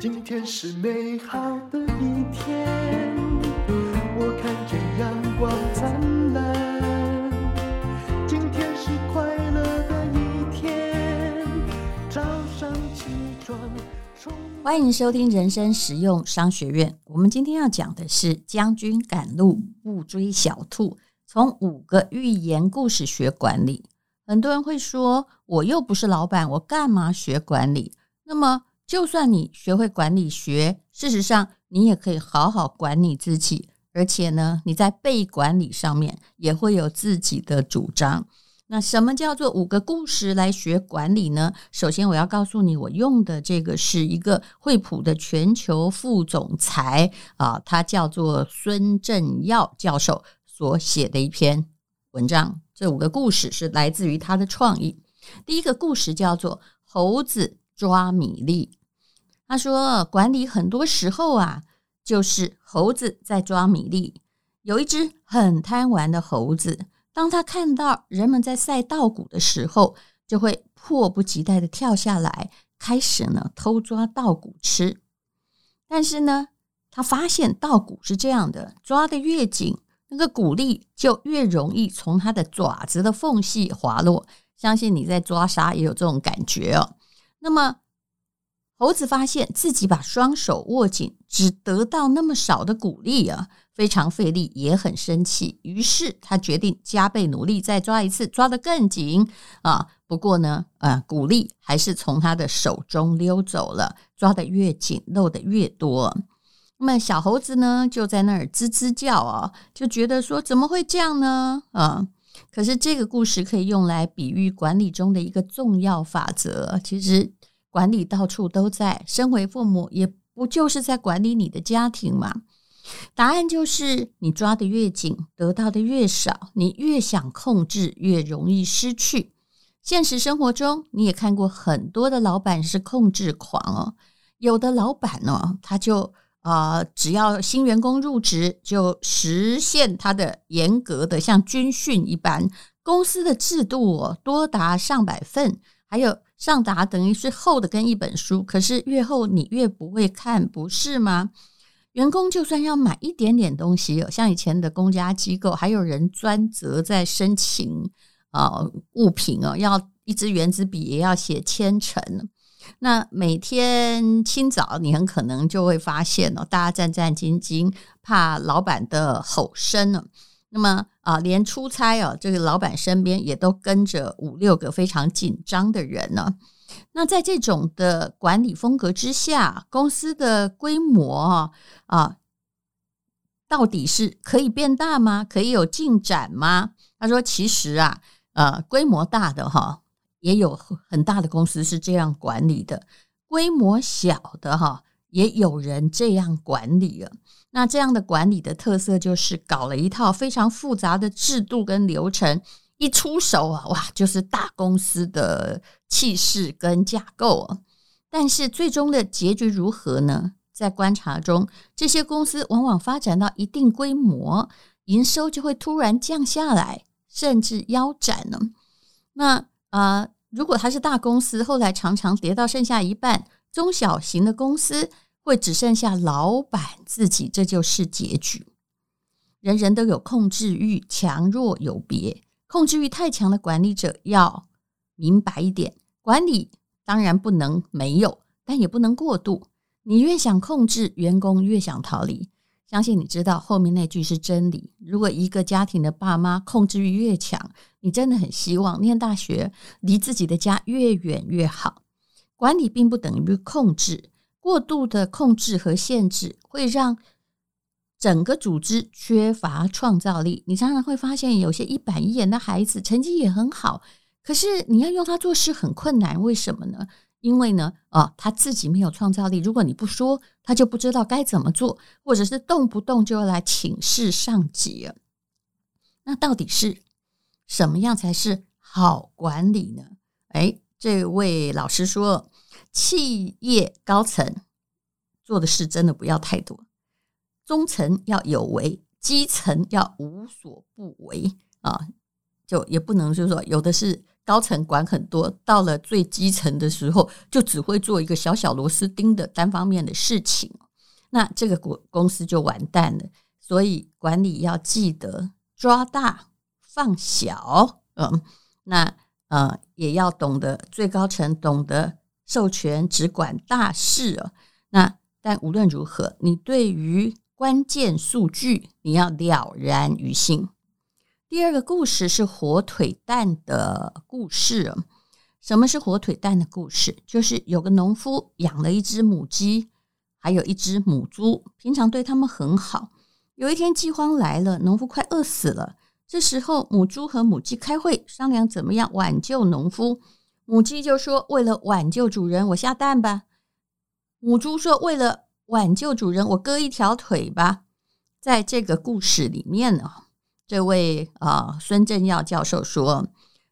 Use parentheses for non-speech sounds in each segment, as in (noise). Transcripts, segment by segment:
今天是美好的一天，我看见阳光灿烂。今天是快乐的一天，早上起床。欢迎收听人生实用商学院。我们今天要讲的是将军赶路不追小兔，从五个寓言故事学管理。很多人会说，我又不是老板，我干嘛学管理？那么。就算你学会管理学，事实上你也可以好好管理自己，而且呢，你在被管理上面也会有自己的主张。那什么叫做五个故事来学管理呢？首先，我要告诉你，我用的这个是一个惠普的全球副总裁啊，他叫做孙正耀教授所写的一篇文章。这五个故事是来自于他的创意。第一个故事叫做猴子抓米粒。他说：“管理很多时候啊，就是猴子在抓米粒。有一只很贪玩的猴子，当他看到人们在晒稻谷的时候，就会迫不及待地跳下来，开始呢偷抓稻谷吃。但是呢，他发现稻谷是这样的，抓得越紧，那个谷粒就越容易从他的爪子的缝隙滑落。相信你在抓沙也有这种感觉哦。那么。”猴子发现自己把双手握紧，只得到那么少的谷粒啊，非常费力，也很生气。于是他决定加倍努力，再抓一次，抓得更紧啊。不过呢，呃，谷粒还是从他的手中溜走了，抓得越紧，漏得越多。那么小猴子呢，就在那儿吱吱叫啊，就觉得说怎么会这样呢？啊，可是这个故事可以用来比喻管理中的一个重要法则，其实。管理到处都在，身为父母也不就是在管理你的家庭吗？答案就是你抓得越紧，得到的越少。你越想控制，越容易失去。现实生活中，你也看过很多的老板是控制狂哦。有的老板呢，他就啊、呃，只要新员工入职，就实现他的严格的像军训一般，公司的制度哦，多达上百份，还有。上达等于是厚的跟一本书，可是越厚你越不会看，不是吗？员工就算要买一点点东西，像以前的公家机构，还有人专责在申请啊物品哦，要一支原子笔也要写千层。那每天清早你很可能就会发现哦，大家战战兢兢，怕老板的吼声呢。那么啊，连出差啊，这个老板身边也都跟着五六个非常紧张的人呢。那在这种的管理风格之下，公司的规模啊啊，到底是可以变大吗？可以有进展吗？他说，其实啊，呃，规模大的哈，也有很大的公司是这样管理的；规模小的哈，也有人这样管理了。那这样的管理的特色就是搞了一套非常复杂的制度跟流程，一出手啊，哇，就是大公司的气势跟架构啊。但是最终的结局如何呢？在观察中，这些公司往往发展到一定规模，营收就会突然降下来，甚至腰斩了。那啊、如果它是大公司，后来常常跌到剩下一半；中小型的公司。会只剩下老板自己，这就是结局。人人都有控制欲，强弱有别。控制欲太强的管理者要明白一点：管理当然不能没有，但也不能过度。你越想控制，员工越想逃离。相信你知道后面那句是真理。如果一个家庭的爸妈控制欲越强，你真的很希望念大学离自己的家越远越好。管理并不等于控制。过度的控制和限制会让整个组织缺乏创造力。你常常会发现，有些一板一眼的孩子成绩也很好，可是你要用他做事很困难。为什么呢？因为呢，啊，他自己没有创造力。如果你不说，他就不知道该怎么做，或者是动不动就要来请示上级了。那到底是什么样才是好管理呢？哎，这位老师说。企业高层做的事真的不要太多，中层要有为，基层要无所不为啊！就也不能就是说有的是高层管很多，到了最基层的时候，就只会做一个小小螺丝钉的单方面的事情，那这个公公司就完蛋了。所以管理要记得抓大放小，嗯，那呃也要懂得最高层懂得授权只管大事哦。那但无论如何，你对于关键数据你要了然于心。第二个故事是火腿蛋的故事。什么是火腿蛋的故事？就是有个农夫养了一只母鸡，还有一只母猪，平常对他们很好。有一天饥荒来了，农夫快饿死了。这时候母猪和母鸡开会商量怎么样挽救农夫。母鸡就说：“为了挽救主人，我下蛋吧。”母猪说：“为了挽救主人，我割一条腿吧。”在这个故事里面呢。这位啊，孙正耀教授说，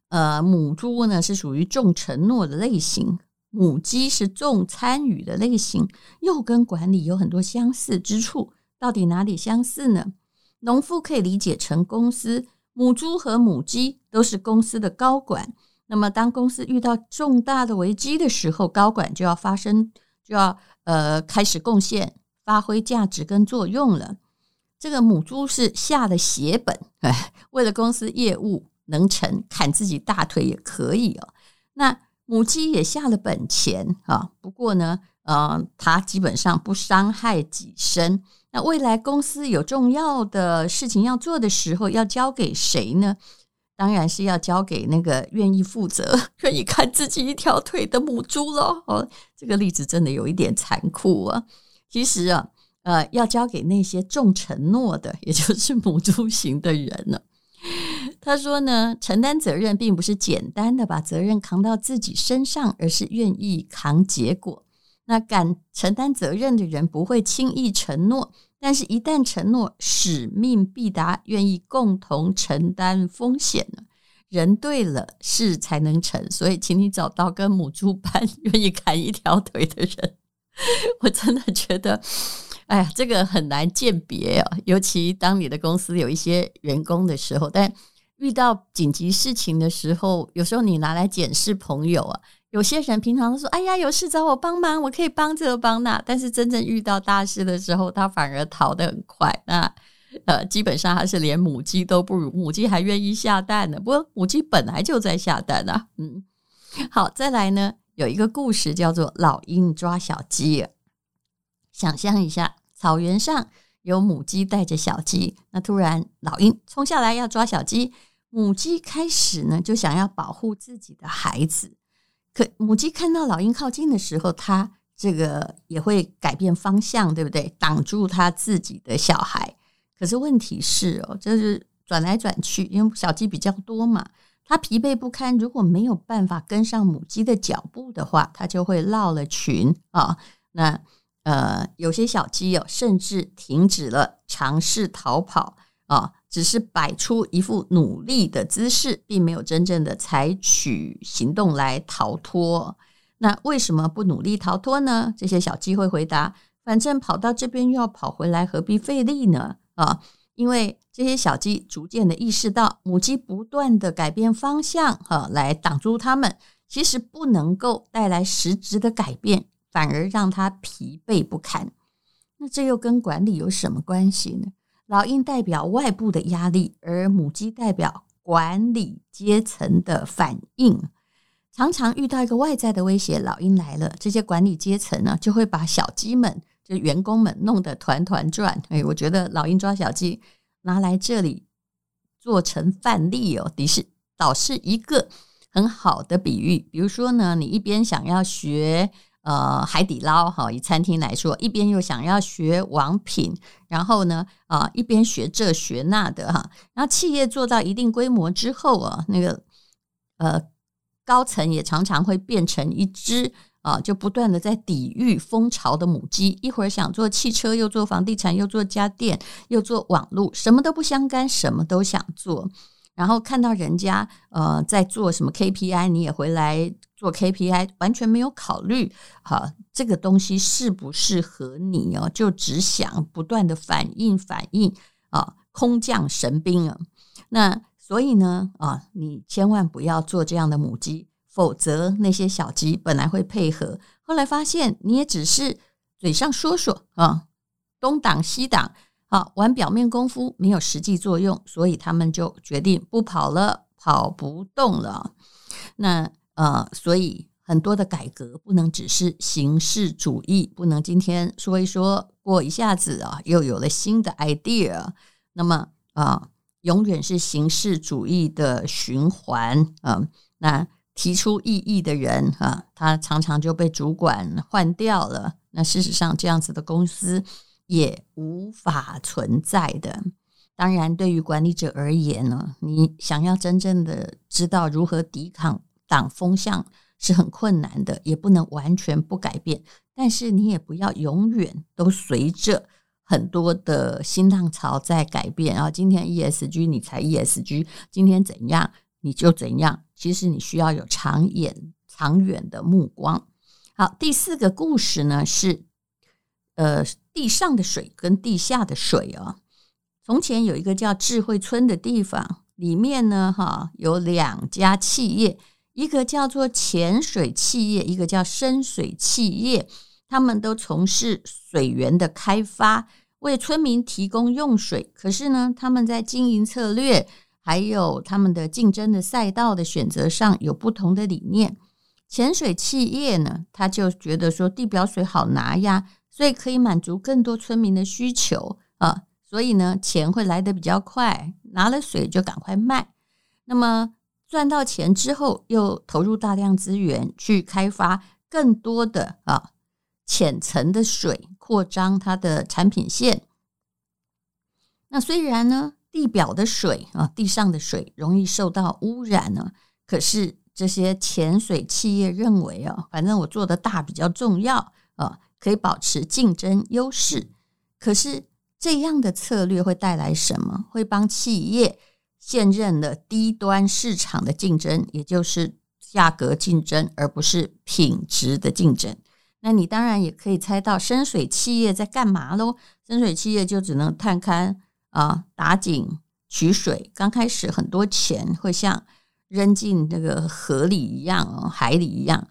呃，母猪呢是属于重承诺的类型，母鸡是重参与的类型，又跟管理有很多相似之处。到底哪里相似呢？农夫可以理解成公司，母猪和母鸡都是公司的高管。那么，当公司遇到重大的危机的时候，高管就要发生，就要呃开始贡献、发挥价值跟作用了。这个母猪是下了血本，哎，为了公司业务能成，砍自己大腿也可以哦。那母鸡也下了本钱啊，不过呢，呃，它基本上不伤害己身。那未来公司有重要的事情要做的时候，要交给谁呢？当然是要交给那个愿意负责、(laughs) 愿意砍自己一条腿的母猪喽。哦，这个例子真的有一点残酷啊。其实啊。呃，要交给那些重承诺的，也就是母猪型的人了。他说呢，承担责任并不是简单的把责任扛到自己身上，而是愿意扛结果。那敢承担责任的人不会轻易承诺，但是一旦承诺，使命必达，愿意共同承担风险。人对了，事才能成。所以，请你找到跟母猪般 (laughs) 愿意砍一条腿的人。(laughs) 我真的觉得。哎呀，这个很难鉴别啊，尤其当你的公司有一些员工的时候，但遇到紧急事情的时候，有时候你拿来检视朋友啊，有些人平常都说：“哎呀，有事找我帮忙，我可以帮这帮那。”但是真正遇到大事的时候，他反而逃得很快。那呃，基本上他是连母鸡都不如，母鸡还愿意下蛋呢。不过母鸡本来就在下蛋啊。嗯，好，再来呢，有一个故事叫做《老鹰抓小鸡》。想象一下，草原上有母鸡带着小鸡，那突然老鹰冲下来要抓小鸡，母鸡开始呢就想要保护自己的孩子，可母鸡看到老鹰靠近的时候，它这个也会改变方向，对不对？挡住它自己的小孩。可是问题是哦，就是转来转去，因为小鸡比较多嘛，它疲惫不堪，如果没有办法跟上母鸡的脚步的话，它就会落了群啊。那呃，有些小鸡哦，甚至停止了尝试逃跑啊，只是摆出一副努力的姿势，并没有真正的采取行动来逃脱。那为什么不努力逃脱呢？这些小鸡会回答：反正跑到这边又要跑回来，何必费力呢？啊，因为这些小鸡逐渐的意识到，母鸡不断的改变方向，哈，来挡住它们，其实不能够带来实质的改变。反而让他疲惫不堪，那这又跟管理有什么关系呢？老鹰代表外部的压力，而母鸡代表管理阶层的反应。常常遇到一个外在的威胁，老鹰来了，这些管理阶层呢就会把小鸡们，就员工们弄得团团转。哎，我觉得老鹰抓小鸡拿来这里做成范例哦，的是倒是一个很好的比喻。比如说呢，你一边想要学。呃，海底捞哈，以餐厅来说，一边又想要学王品，然后呢，啊、一边学这学那的哈，然后企业做到一定规模之后啊，那个呃高层也常常会变成一只啊，就不断的在抵御风潮的母鸡，一会儿想做汽车，又做房地产，又做家电，又做网络，什么都不相干，什么都想做，然后看到人家呃在做什么 KPI，你也回来。做 KPI 完全没有考虑，哈，这个东西适不适合你哦？就只想不断的反应反应啊，空降神兵啊！那所以呢，啊，你千万不要做这样的母鸡，否则那些小鸡本来会配合，后来发现你也只是嘴上说说啊，东挡西挡，好，玩表面功夫没有实际作用，所以他们就决定不跑了，跑不动了。那呃，所以很多的改革不能只是形式主义，不能今天说一说，过一下子啊，又有了新的 idea，那么啊。永远是形式主义的循环啊！那提出异议的人啊，他常常就被主管换掉了。那事实上，这样子的公司也无法存在的。当然，对于管理者而言呢，你想要真正的知道如何抵抗挡风向是很困难的，也不能完全不改变。但是，你也不要永远都随着。很多的新浪潮在改变，然后今天 ESG 你才 ESG，今天怎样你就怎样。其实你需要有长远、长远的目光。好，第四个故事呢是，呃，地上的水跟地下的水哦。从前有一个叫智慧村的地方，里面呢哈有两家企业，一个叫做浅水企业，一个叫深水企业。他们都从事水源的开发，为村民提供用水。可是呢，他们在经营策略还有他们的竞争的赛道的选择上有不同的理念。浅水企业呢，他就觉得说地表水好拿呀，所以可以满足更多村民的需求啊，所以呢，钱会来得比较快，拿了水就赶快卖。那么赚到钱之后，又投入大量资源去开发更多的啊。浅层的水扩张它的产品线。那虽然呢，地表的水啊，地上的水容易受到污染呢，可是这些浅水企业认为啊，反正我做的大比较重要啊，可以保持竞争优势。可是这样的策略会带来什么？会帮企业现任了低端市场的竞争，也就是价格竞争，而不是品质的竞争。那你当然也可以猜到深水企业在干嘛喽？深水企业就只能探勘啊，打井取水。刚开始很多钱会像扔进那个河里一样，海里一样，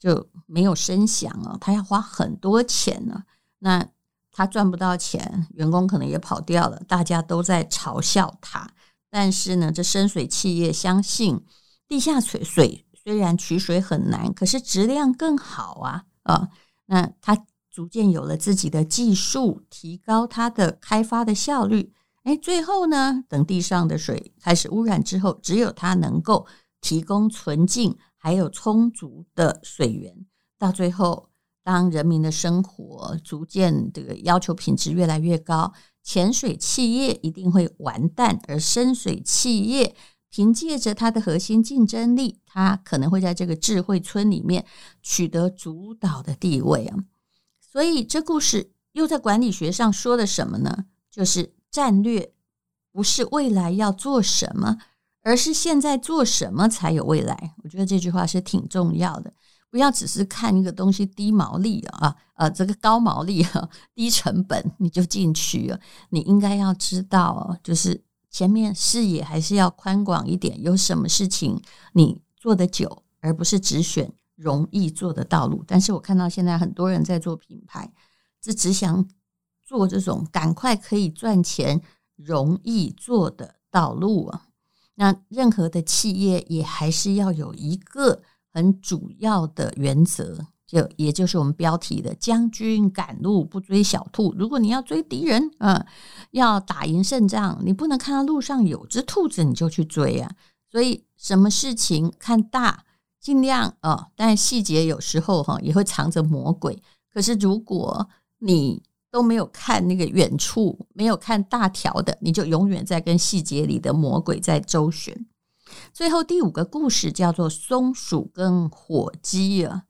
就没有声响了。他要花很多钱呢，那他赚不到钱，员工可能也跑掉了，大家都在嘲笑他。但是呢，这深水企业相信地下水水虽然取水很难，可是质量更好啊。啊，那他逐渐有了自己的技术，提高他的开发的效率。哎，最后呢，等地上的水开始污染之后，只有他能够提供纯净还有充足的水源。到最后，当人民的生活逐渐这个要求品质越来越高，浅水企业一定会完蛋，而深水企业。凭借着它的核心竞争力，它可能会在这个智慧村里面取得主导的地位啊。所以这故事又在管理学上说的什么呢？就是战略不是未来要做什么，而是现在做什么才有未来。我觉得这句话是挺重要的，不要只是看一个东西低毛利啊，呃，这个高毛利啊，低成本你就进去了。你应该要知道，就是。前面视野还是要宽广一点，有什么事情你做得久，而不是只选容易做的道路。但是我看到现在很多人在做品牌，是只想做这种赶快可以赚钱、容易做的道路啊。那任何的企业也还是要有一个很主要的原则。就也就是我们标题的“将军赶路不追小兔”。如果你要追敌人，嗯，要打赢胜仗，你不能看到路上有只兔子你就去追啊。所以什么事情看大，尽量啊，但细节有时候哈也会藏着魔鬼。可是如果你都没有看那个远处，没有看大条的，你就永远在跟细节里的魔鬼在周旋。最后第五个故事叫做松鼠跟火鸡啊。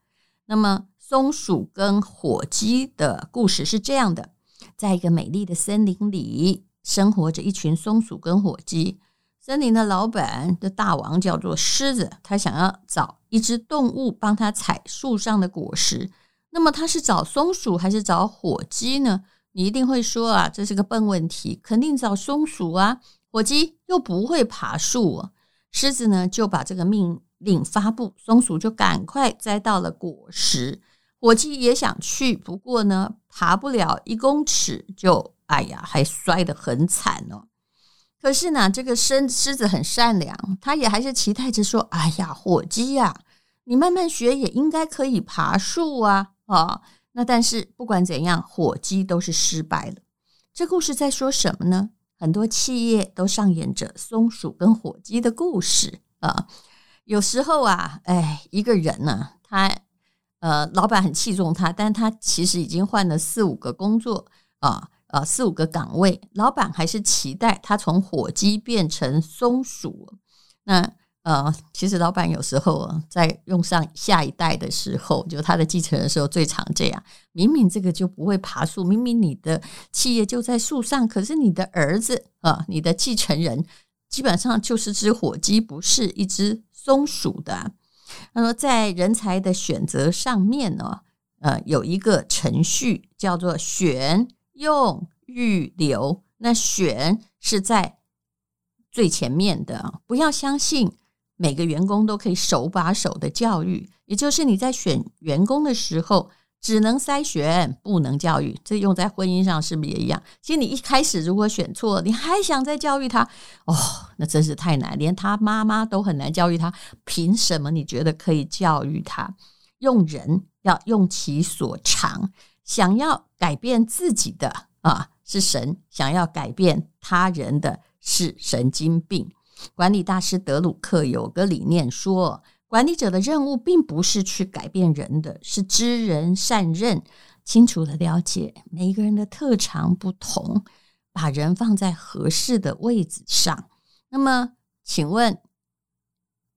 那么，松鼠跟火鸡的故事是这样的：在一个美丽的森林里，生活着一群松鼠跟火鸡。森林的老板的大王叫做狮子，他想要找一只动物帮他采树上的果实。那么，他是找松鼠还是找火鸡呢？你一定会说啊，这是个笨问题，肯定找松鼠啊！火鸡又不会爬树哦，狮子呢就把这个命令发布，松鼠就赶快摘到了果实。火鸡也想去，不过呢爬不了一公尺就哎呀，还摔得很惨哦。可是呢，这个狮狮子很善良，他也还是期待着说：“哎呀，火鸡呀、你慢慢学也应该可以爬树啊！”啊，那但是不管怎样，火鸡都是失败了。这故事在说什么呢？很多企业都上演着松鼠跟火鸡的故事啊。有时候啊，哎，一个人呢、他呃，老板很器重他，但他其实已经换了四五个工作啊。呃，四五个岗位，老板还是期待他从火鸡变成松鼠。那呃，其实老板有时候在用上下一代的时候，就他的继承人的时候，最常这样。明明这个就不会爬树，明明你的企业就在树上，可是你的儿子啊、呃，你的继承人基本上就是只火鸡，不是一只松鼠的。他说，在人才的选择上面呢，呃，有一个程序叫做选。用预留，那选是在最前面的。不要相信每个员工都可以手把手的教育，也就是你在选员工的时候，只能筛选，不能教育。这用在婚姻上是不是也一样？其实你一开始如果选错，你还想再教育他，哦，那真是太难，连他妈妈都很难教育他。凭什么你觉得可以教育他？用人要用其所长。想要改变自己的啊，是神；想要改变他人的是神经病。管理大师德鲁克有个理念说，管理者的任务并不是去改变人的，是知人善任，清楚的了解每一个人的特长不同，把人放在合适的位置上。那么，请问？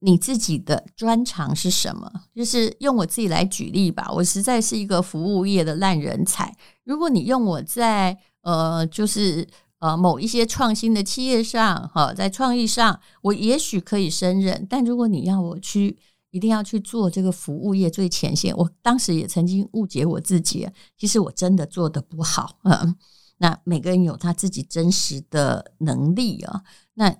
你自己的专长是什么？就是用我自己来举例吧。我实在是一个服务业的烂人才。如果你用我在呃，就是呃某一些创新的企业上，哈，在创意上，我也许可以胜任。但如果你要我去，一定要去做这个服务业最前线，我当时也曾经误解我自己，其实我真的做得不好。(laughs) 嗯，那每个人有他自己真实的能力啊，那。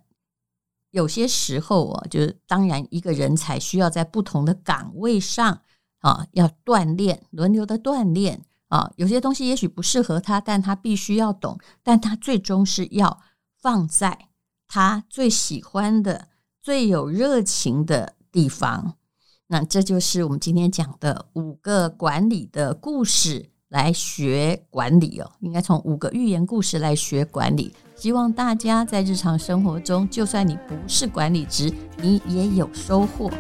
有些时候啊，就是当然，一个人才需要在不同的岗位上啊，要锻炼，轮流的锻炼啊。有些东西也许不适合他，但他必须要懂，但他最终是要放在他最喜欢的、最有热情的地方。那这就是我们今天讲的五个管理的故事。来学管理哦，应该从五个寓言故事来学管理。希望大家在日常生活中，就算你不是管理职，你也有收获。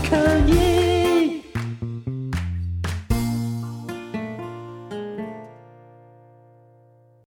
可以